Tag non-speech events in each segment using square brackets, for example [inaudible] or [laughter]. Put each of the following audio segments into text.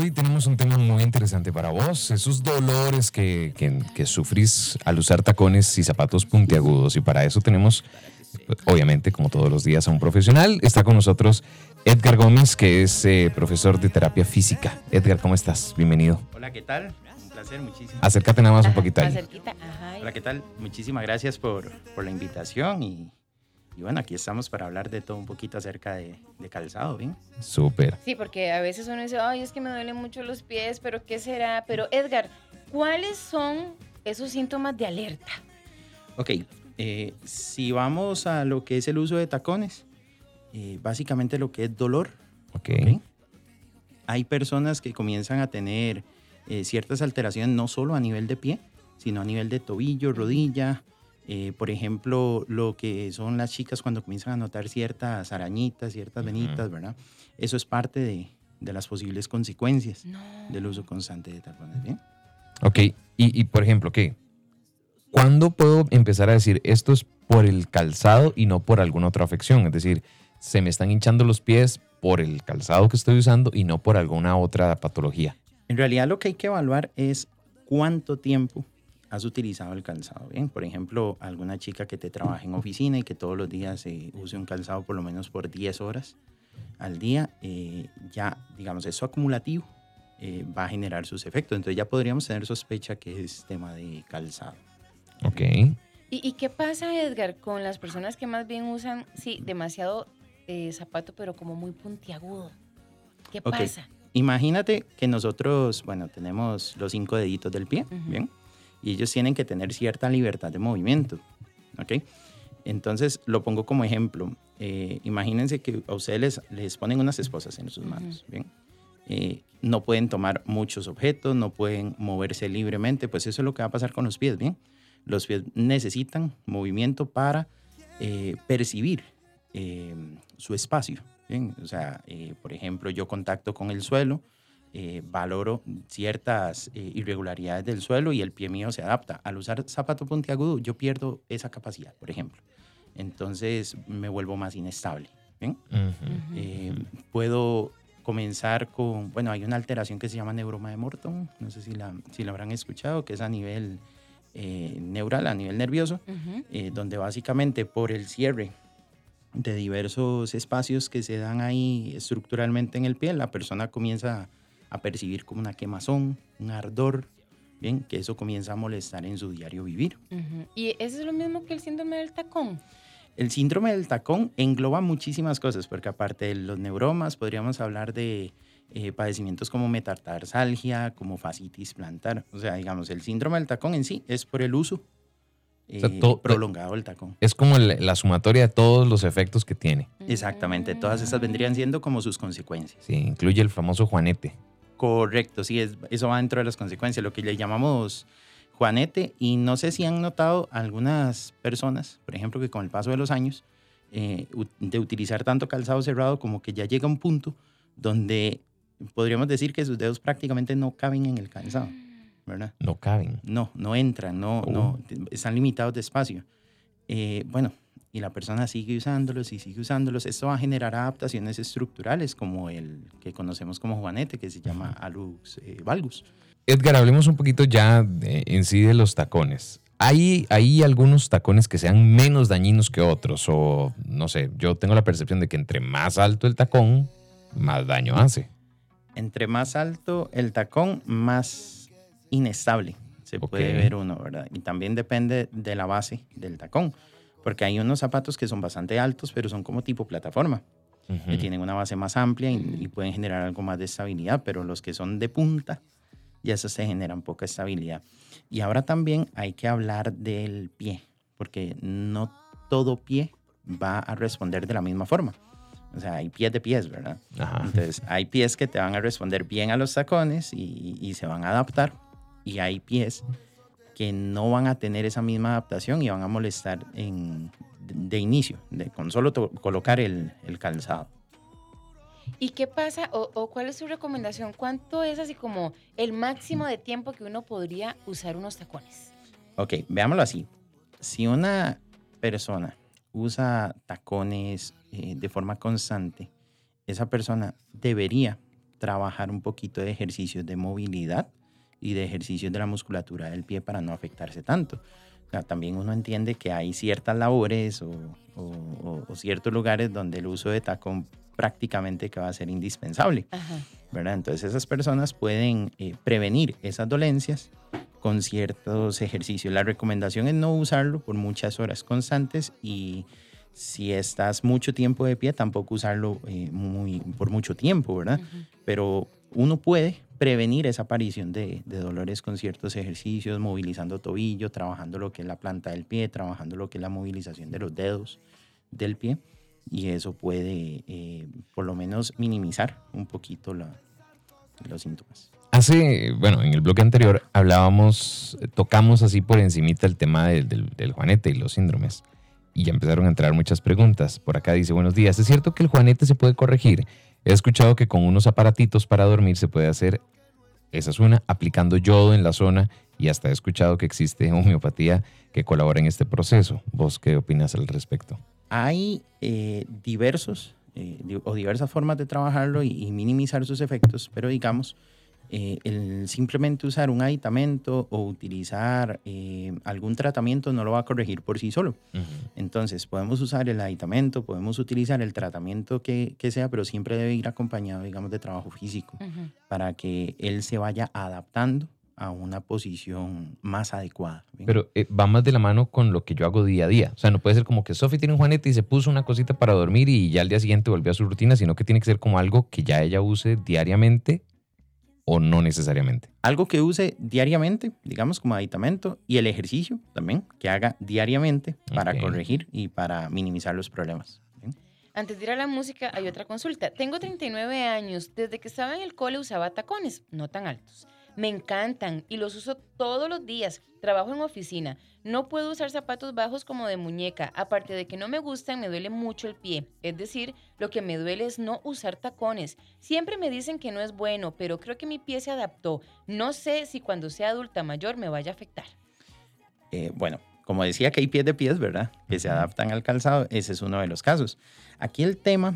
hoy tenemos un tema muy interesante para vos, esos dolores que, que, que sufrís al usar tacones y zapatos puntiagudos. Y para eso tenemos, obviamente, como todos los días, a un profesional. Está con nosotros Edgar Gómez, que es eh, profesor de terapia física. Edgar, ¿cómo estás? Bienvenido. Hola, ¿qué tal? Un placer, muchísimas Acércate nada más un poquito Más ahí. cerquita. Ajá. Hola, ¿qué tal? Muchísimas gracias por, por la invitación y, y bueno, aquí estamos para hablar de todo un poquito acerca de, de calzado, ¿bien? Súper. Sí, porque a veces uno dice, ay, es que me duelen mucho los pies, pero ¿qué será? Pero Edgar, ¿cuáles son esos síntomas de alerta? Ok, eh, si vamos a lo que es el uso de tacones, eh, básicamente lo que es dolor, Ok. ¿ok? Hay personas que comienzan a tener eh, ciertas alteraciones no solo a nivel de pie, sino a nivel de tobillo, rodilla. Eh, por ejemplo, lo que son las chicas cuando comienzan a notar ciertas arañitas, ciertas Ujú. venitas, ¿verdad? Eso es parte de, de las posibles consecuencias No. del uso constante de tacones, ¿bien? Ok. Y, y, por ejemplo, ¿qué? ¿Cuándo puedo empezar a decir esto es por el calzado y no por alguna otra afección? Es decir, se me están hinchando los pies por el calzado que estoy usando y no por alguna otra patología. En realidad lo que hay que evaluar es cuánto tiempo has utilizado el calzado. Bien, por ejemplo, alguna chica que te trabaja en oficina y que todos los días eh, use un calzado por lo menos por 10 horas al día, eh, ya, digamos, eso acumulativo eh, va a generar sus efectos. Entonces ya podríamos tener sospecha que es tema de calzado. Ok. ¿Y, y qué pasa, Edgar, con las personas que más bien usan, sí, demasiado eh, zapato, pero como muy puntiagudo? ¿Qué Ok. pasa? Imagínate que nosotros, bueno, tenemos los cinco deditos del pie, Ujú. ¿bien? Y ellos tienen que tener cierta libertad de movimiento, ¿ok? Entonces, lo pongo como ejemplo. Eh, imagínense que a ustedes les, les ponen unas esposas en sus manos, ¿bien? Eh, no pueden tomar muchos objetos, no pueden moverse libremente, pues eso es lo que va a pasar con los pies, ¿bien? Los pies necesitan movimiento para eh, percibir eh, su espacio, ¿bien? O sea, eh, por ejemplo, yo contacto con el suelo, eh, valoro ciertas eh, irregularidades del suelo y el pie mío se adapta. Al usar zapato puntiagudo, yo pierdo esa capacidad, por ejemplo. Entonces me vuelvo más inestable. ¿bien? Ujú. Eh, puedo comenzar con, bueno, hay una alteración que se llama neuroma de Morton, no sé si la, si la habrán escuchado, que es a nivel eh, neural, a nivel nervioso, Ujú. eh, donde básicamente por el cierre de diversos espacios que se dan ahí estructuralmente en el pie, la persona comienza a percibir como una quemazón, un ardor, bien, que eso comienza a molestar en su diario vivir. ¿Y eso es lo mismo que el síndrome del tacón? El síndrome del tacón engloba muchísimas cosas, porque aparte de los neuromas, podríamos hablar de eh, padecimientos como metatarsalgia, como fascitis plantar. O sea, digamos, el síndrome del tacón en sí es por el uso sea, eh, todo- prolongado del tacón. Es como el- la sumatoria de todos los efectos que tiene. Exactamente, todas estas vendrían Mm. siendo como sus consecuencias. Sí, incluye el famoso Juanete. Correcto, sí, es- eso va dentro de las consecuencias, lo que le llamamos Juanete. Y no sé si han notado algunas personas, por ejemplo, que con el paso de los años, eh, de utilizar tanto calzado cerrado, como que ya llega un punto donde podríamos decir que sus dedos prácticamente no caben en el calzado, ¿verdad? No caben. No, no entran, no, Oh. no, están limitados de espacio. Eh, bueno, y la persona sigue usándolos y sigue usándolos. Esto va a generar adaptaciones estructurales como el que conocemos como juanete, que se llama alux eh, valgus. Edgar, hablemos un poquito ya de- en sí de los tacones. ¿Hay, ¿Hay algunos tacones que sean menos dañinos que otros? O no sé, yo tengo la percepción de que entre más alto el tacón, más daño hace. Entre más alto el tacón, más inestable se puede ver uno, ¿verdad? Y también depende de la base del tacón, porque hay unos zapatos que son bastante altos, pero son como tipo plataforma. que Ujú. tienen una base más amplia y, y pueden generar algo más de estabilidad, pero los que son de punta, ya eso se generan poca estabilidad. Y ahora también hay que hablar del pie, porque no todo pie va a responder de la misma forma. O sea, hay pies de pies, ¿verdad? Ajá. Entonces, hay pies que te van a responder bien a los tacones y, y se van a adaptar, y hay pies que no van a tener esa misma adaptación y van a molestar en, de, de inicio, de, con solo colocar el, el calzado. ¿Y qué pasa o, o cuál es su recomendación? ¿Cuánto es así como el máximo de tiempo que uno podría usar unos tacones? Ok, veámoslo así. Si una persona usa tacones eh, de forma constante, esa persona debería trabajar un poquito de ejercicios de movilidad y de ejercicios de la musculatura del pie para no afectarse tanto. también uno entiende que hay ciertas labores o, ciertos lugares donde el uso de tacón prácticamente que va a ser indispensable. ¿verdad? Entonces esas personas pueden eh, prevenir esas dolencias con ciertos ejercicios. La recomendación es no usarlo por muchas horas constantes y si estás mucho tiempo de pie, tampoco usarlo eh, muy, por mucho tiempo, ¿verdad? Pero uno puede prevenir esa aparición de, dolores con ciertos ejercicios, movilizando tobillo, trabajando lo que es la planta del pie, trabajando lo que es la movilización de los dedos del pie. Y eso puede, eh, por lo menos, minimizar un poquito los síntomas. Hace, bueno, en el bloque anterior hablábamos, tocamos así por encimita el tema del, del juanete y los síndromes y ya empezaron a entrar muchas preguntas. Por acá dice, buenos días, ¿es cierto que el juanete se puede corregir? He escuchado que con unos aparatitos para dormir se puede hacer, esa es una, aplicando yodo en la zona y hasta he escuchado que existe homeopatía que colabora en este proceso. ¿Vos qué opinas al respecto? Hay eh, diversos eh, o diversas formas de trabajarlo y minimizar sus efectos, pero digamos, eh, el simplemente usar un aditamento o utilizar eh, algún tratamiento no lo va a corregir por sí solo. Entonces, podemos usar el aditamento, podemos utilizar el tratamiento que, que, sea, pero siempre debe ir acompañado, digamos, de trabajo físico para que él se vaya adaptando a una posición más adecuada. Pero eh, va más de la mano con lo que yo hago día a día. O sea, no puede ser como que Sofi tiene un juanete y se puso una cosita para dormir y ya al día siguiente volvió a su rutina, sino que tiene que ser como algo que ya ella use diariamente o no necesariamente? Algo que use diariamente, digamos como aditamento, y el ejercicio también, que haga diariamente para corregir y para minimizar los problemas. Antes de ir a la música, hay otra consulta. Tengo 39 años. Desde que estaba en el cole usaba tacones, no tan altos. Me encantan y los uso todos los días. Trabajo en oficina. No puedo usar zapatos bajos como de muñeca. Aparte de que no me gustan, me duele mucho el pie. Es decir, lo que me duele es no usar tacones. Siempre me dicen que no es bueno, pero creo que mi pie se adaptó. No sé si cuando sea adulta mayor me vaya a afectar. Eh, bueno, como decía que hay pies de pies, ¿verdad? Que se adaptan al calzado. Ese es uno de los casos. Aquí el tema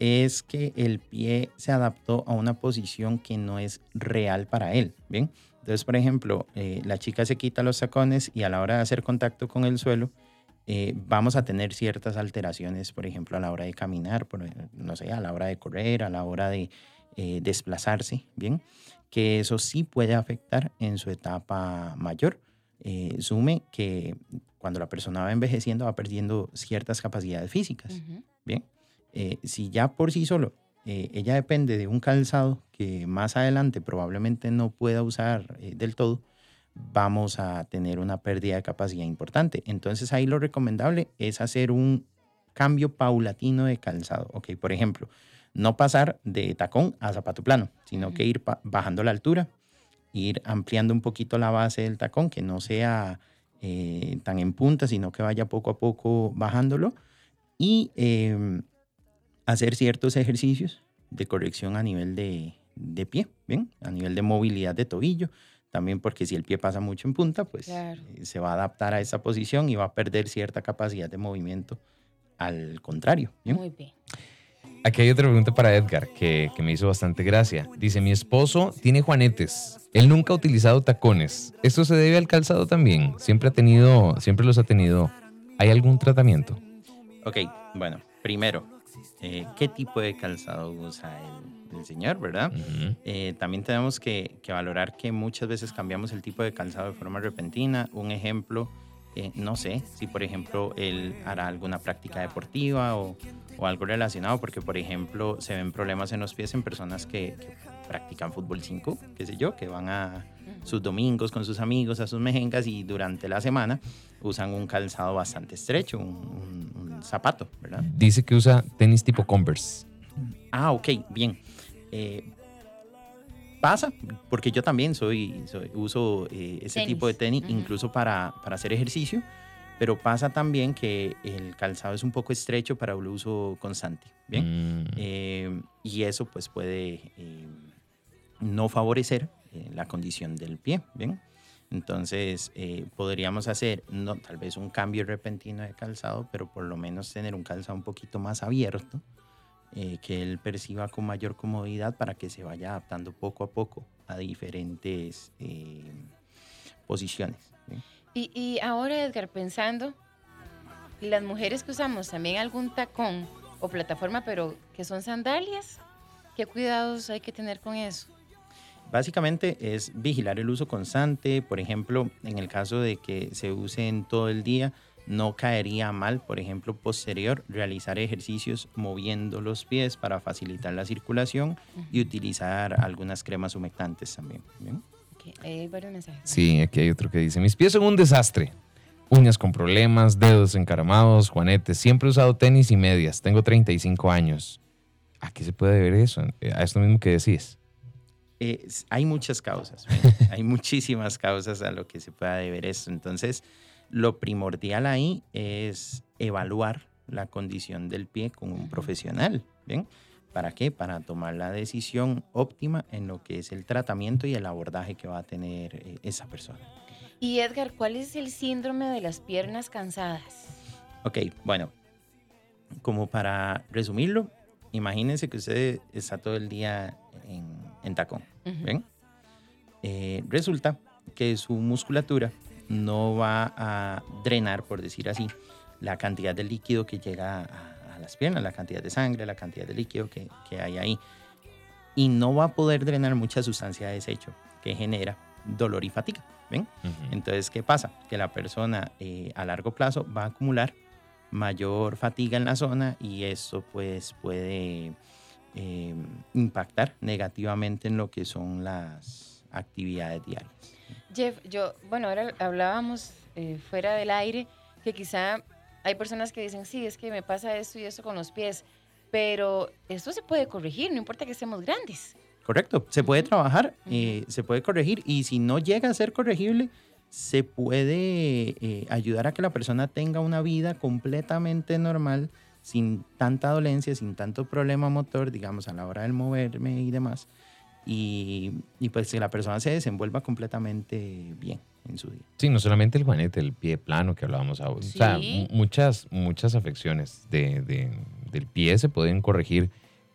es que el pie se adaptó a una posición que no es real para él, ¿bien? Entonces, por ejemplo, eh, la chica se quita los tacones y a la hora de hacer contacto con el suelo, eh, vamos a tener ciertas alteraciones, por ejemplo, a la hora de caminar, por, no sé, a la hora de correr, a la hora de eh, desplazarse, ¿bien? Que eso sí puede afectar en su etapa mayor. sume que cuando la persona va envejeciendo va perdiendo ciertas capacidades físicas, ¿bien? Eh, si ya por sí solo eh, ella depende de un calzado que más adelante probablemente no pueda usar eh, del todo, vamos a tener una pérdida de capacidad importante. Entonces ahí lo recomendable es hacer un cambio paulatino de calzado. Ok, por ejemplo, no pasar de tacón a zapato plano, sino que ir bajando la altura, ir ampliando un poquito la base del tacón, que no sea tan en punta, sino que vaya poco a poco bajándolo. Y em, hacer ciertos ejercicios de corrección a nivel de, de pie, ¿bien? A nivel de movilidad de tobillo. También porque si el pie pasa mucho en punta, pues eh, se va a adaptar a esa posición y va a perder cierta capacidad de movimiento al contrario. Muy bien. Aquí hay otra pregunta para Edgar que, que, me hizo bastante gracia. Dice, mi esposo tiene juanetes. Él nunca ha utilizado tacones. ¿Esto se debe al calzado también? Siempre ha tenido, siempre los ha tenido. ¿Hay algún tratamiento? Ok, bueno, primero, eh, qué tipo de calzado usa el, señor, ¿verdad? Eh, también tenemos que, valorar que muchas veces cambiamos el tipo de calzado de forma repentina. Un ejemplo, eh, no sé si por ejemplo él hará alguna práctica deportiva o, algo relacionado, porque por ejemplo se ven problemas en los pies en personas que, practican fútbol 5, qué sé yo, que van a sus domingos con sus amigos a sus mejengas y durante la semana usan un calzado bastante estrecho, un zapato, ¿verdad? Dice que usa tenis tipo Converse. Ah, ok, bien. Eh, pasa, porque yo también soy, uso eh, ese tipo de tenis, incluso para, para, hacer ejercicio, pero pasa también que el calzado es un poco estrecho para el uso constante, ¿bien? Mm. Eh, y eso pues puede no favorecer la condición del pie, ¿bien? Entonces, eh, podríamos hacer, no, tal vez un cambio repentino de calzado, pero por lo menos tener un calzado un poquito más abierto eh, que él perciba con mayor comodidad para que se vaya adaptando poco a poco a diferentes eh, posiciones. Y, y ahora, Edgar, pensando, las mujeres que usamos también algún tacón o plataforma, pero que son sandalias, ¿qué cuidados hay que tener con eso? Básicamente es vigilar el uso constante, por ejemplo, en el caso de que se usen todo el día, no caería mal, por ejemplo, posterior, realizar ejercicios moviendo los pies para facilitar la circulación y utilizar algunas cremas humectantes también. mensajes. Sí, aquí hay otro que dice, mis pies son un desastre. Uñas con problemas, dedos encaramados, juanetes. Siempre he usado tenis y medias. Tengo 35 años. ¿A qué se puede ver eso? A esto mismo que decís. Hay muchas causas. [laughs] hay muchísimas causas a lo que se pueda deber esto. Entonces, lo primordial ahí es evaluar la condición del pie con un profesional, ¿bien? ¿Para qué? Para tomar la decisión óptima en lo que es el tratamiento y el abordaje que va a tener eh, esa persona. Y Edgar, ¿cuál es el síndrome de las piernas cansadas? Ok, bueno, como para resumirlo, imagínense que usted está todo el día en, tacón, ¿ven? Eh, resulta que su musculatura no va a drenar, por decir así, la cantidad de líquido que llega a, las piernas, la cantidad de sangre, la cantidad de líquido que, hay ahí. Y no va a poder drenar mucha sustancia de desecho que genera dolor y fatiga. ¿ven? Entonces, ¿qué pasa? Que la persona eh, a largo plazo va a acumular mayor fatiga en la zona y eso pues puede eh, impactar negativamente en lo que son las actividades diarias. Jeff, yo, bueno, ahora hablábamos eh, fuera del aire que quizá hay personas que dicen, sí, es que me pasa esto y eso con los pies, pero esto se puede corregir, no importa que seamos grandes. Correcto, se puede trabajar, eh, se puede corregir y si no llega a ser corregible, se puede eh, ayudar a que la persona tenga una vida completamente normal, sin tanta dolencia, sin tanto problema motor, digamos, a la hora del moverme y demás y, pues que la persona se desenvuelva completamente bien en su día. Sí, no solamente el juanete, el pie plano que hablábamos ahora. O sea, muchas, muchas afecciones de, del pie se pueden corregir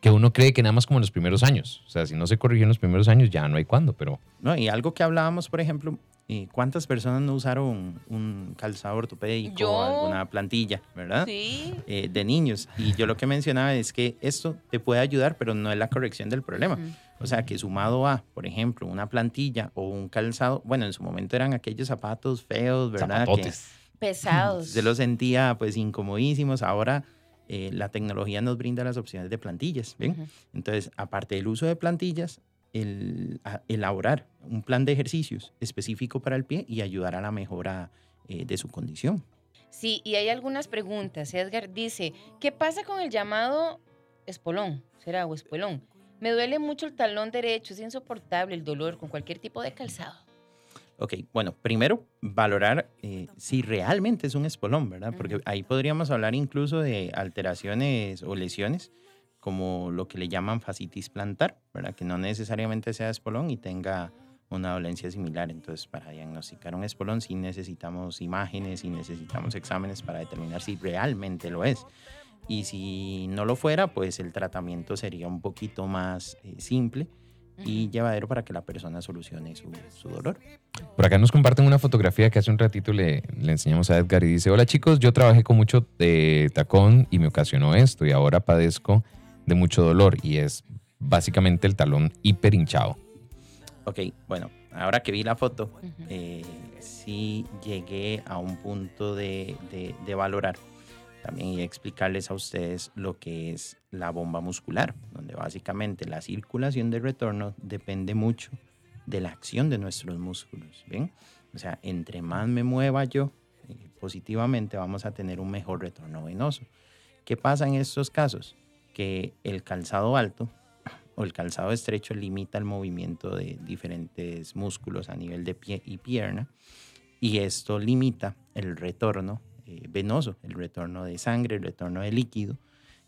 que uno cree que nada más como en los primeros años. O sea, si no se corrigió en los primeros años, ya no hay cuándo, pero... No, y algo que hablábamos, por ejemplo, ¿cuántas personas no usaron un calzado ortopédico o alguna plantilla, verdad? Sí. Eh, de niños. Y yo lo que mencionaba es que esto te puede ayudar, pero no es la corrección del problema. O sea, que sumado a, por ejemplo, una plantilla o un calzado, bueno, en su momento eran aquellos zapatos feos, ¿verdad? Zapatotes. Pesados. Se los sentía pues incomodísimos. Ahora eh, la tecnología nos brinda las opciones de plantillas, ¿ven? Entonces, aparte del uso de plantillas, el, elaborar un plan de ejercicios específico para el pie y ayudar a la mejora eh, de su condición. Sí, y hay algunas preguntas. Edgar dice, ¿qué pasa con el llamado espolón? ¿Será o espolón? Me duele mucho el talón derecho, es insoportable el dolor con cualquier tipo de calzado. Ok, bueno, primero valorar eh, si realmente es un espolón, ¿verdad? Porque ahí podríamos hablar incluso de alteraciones o lesiones como lo que le llaman fascitis plantar, ¿verdad? Que no necesariamente sea espolón y tenga una dolencia similar. Entonces, para diagnosticar un espolón sí necesitamos imágenes y necesitamos exámenes para determinar si realmente lo es. Y si no lo fuera, pues el tratamiento sería un poquito más eh, simple y llevadero para que la persona solucione su, su, dolor. Por acá nos comparten una fotografía que hace un ratito le, le, enseñamos a Edgar y dice, hola chicos, yo trabajé con mucho de tacón y me ocasionó esto y ahora padezco de mucho dolor y es básicamente el talón hiper hinchado. Ok, bueno, ahora que vi la foto, eh, sí llegué a un punto de, de, de valorar también y explicarles a ustedes lo que es la bomba muscular, donde básicamente la circulación de retorno depende mucho de la acción de nuestros músculos, ¿bien? O sea, entre más me mueva yo eh, positivamente, vamos a tener un mejor retorno venoso. ¿Qué pasa en estos casos? Que el calzado alto [clears throat] o el calzado estrecho limita el movimiento de diferentes músculos a nivel de pie y pierna y esto limita el retorno eh, venoso, el retorno de sangre, el retorno de líquido.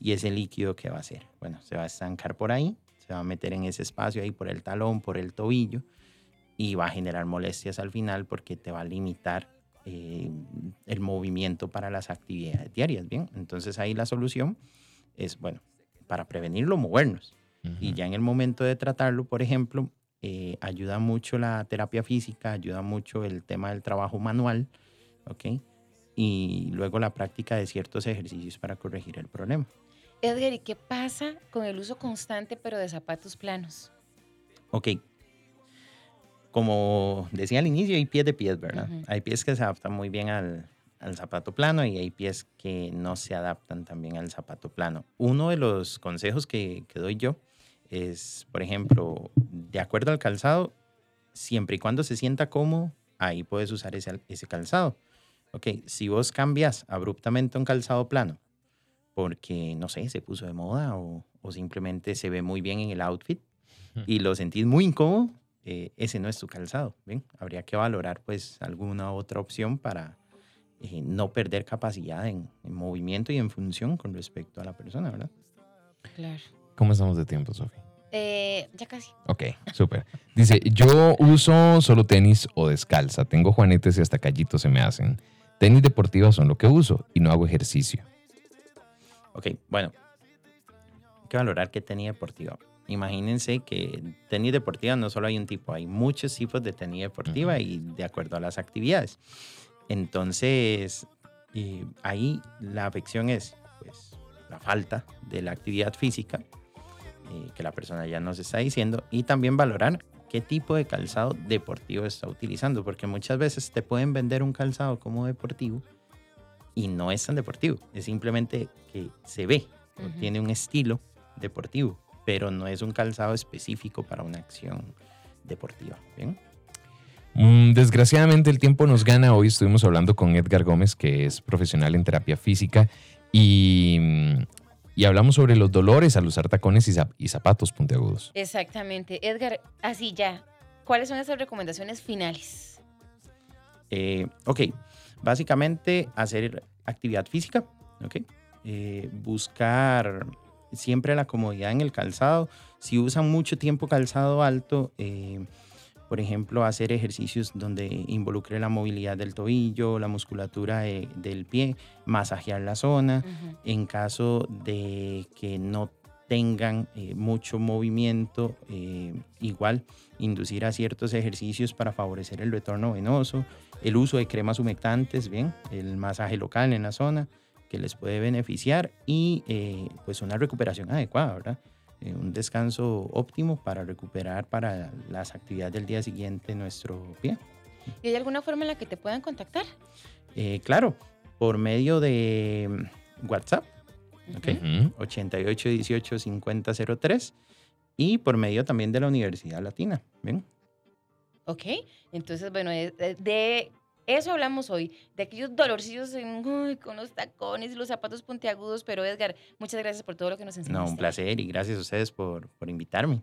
Y ese líquido, ¿qué va a hacer? Bueno, se va a estancar por ahí, se va a meter en ese espacio ahí por el talón, por el tobillo, y va a generar molestias al final porque te va a limitar eh, el movimiento para las actividades diarias, ¿bien? Entonces ahí la solución es, bueno, para prevenirlo, movernos. Y ya en el momento de tratarlo, por ejemplo, eh, ayuda mucho la terapia física, ayuda mucho el tema del trabajo manual, ¿ok? Y luego la práctica de ciertos ejercicios para corregir el problema. Edgar, ¿y qué pasa con el uso constante pero de zapatos planos? Ok. Como decía al inicio, hay pies de pies, ¿verdad? Hay pies que se adaptan muy bien al, al zapato plano y hay pies que no se adaptan también al zapato plano. Uno de los consejos que, que doy yo es, por ejemplo, de acuerdo al calzado, siempre y cuando se sienta cómodo, ahí puedes usar ese, ese calzado. Ok, si vos cambias abruptamente un calzado plano porque, no sé, se puso de moda o, o simplemente se ve muy bien en el outfit y lo sentís muy incómodo, eh, ese no es tu calzado. ¿ven? Habría que valorar pues alguna otra opción para eh, no perder capacidad en, en movimiento y en función con respecto a la persona, ¿verdad? Claro. ¿Cómo estamos de tiempo, Sofi? Eh, ya casi. Ok, súper. Dice, yo uso solo tenis o descalza. Tengo juanetes y hasta callitos se me hacen. Tenis deportivas son lo que uso y no hago ejercicio. Ok, bueno, hay que valorar qué tenis deportiva. Imagínense que tenis deportiva no solo hay un tipo, hay muchos tipos de tenis deportiva y de acuerdo a las actividades. Entonces, eh, ahí la afección es pues, la falta de la actividad física eh, que la persona ya nos está diciendo y también valorar qué tipo de calzado deportivo está utilizando, porque muchas veces te pueden vender un calzado como deportivo y no es tan deportivo, es simplemente que se ve, tiene un estilo deportivo, pero no es un calzado específico para una acción deportiva. ¿bien? Mm, Desgraciadamente el tiempo nos gana. Hoy estuvimos hablando con Edgar Gómez, que es profesional en terapia física, y, y hablamos sobre los dolores al usar tacones y, zap- y zapatos puntiagudos. Exactamente. Edgar, así ya. ¿Cuáles son esas recomendaciones finales? Eh, ok, básicamente hacer actividad física, ok, Eh, buscar siempre la comodidad en el calzado. Si usan mucho tiempo calzado alto, eh, por ejemplo, hacer ejercicios donde involucre la movilidad del tobillo, la musculatura de- del pie, masajear la zona. En caso de que no tengan eh, mucho movimiento, eh, igual inducir a ciertos ejercicios para favorecer el retorno venoso, el uso de cremas humectantes, bien, el masaje local en la zona que les puede beneficiar y eh, pues una recuperación adecuada, ¿verdad? Eh, un descanso óptimo para recuperar para las actividades del día siguiente nuestro pie. ¿Y hay alguna forma en la que te puedan contactar? Eh, claro, por medio de mm, WhatsApp, ¿ok? Ujú. 88 18 50 03 y por medio también de la Universidad Latina. ¿bien? Ok, entonces, bueno, de- de eso hablamos hoy, de aquellos dolorcillos en- uy, con los tacones y los zapatos puntiagudos, pero Edgar, muchas gracias por todo lo que nos enseñaste. No, un placer y gracias a ustedes por, por invitarme.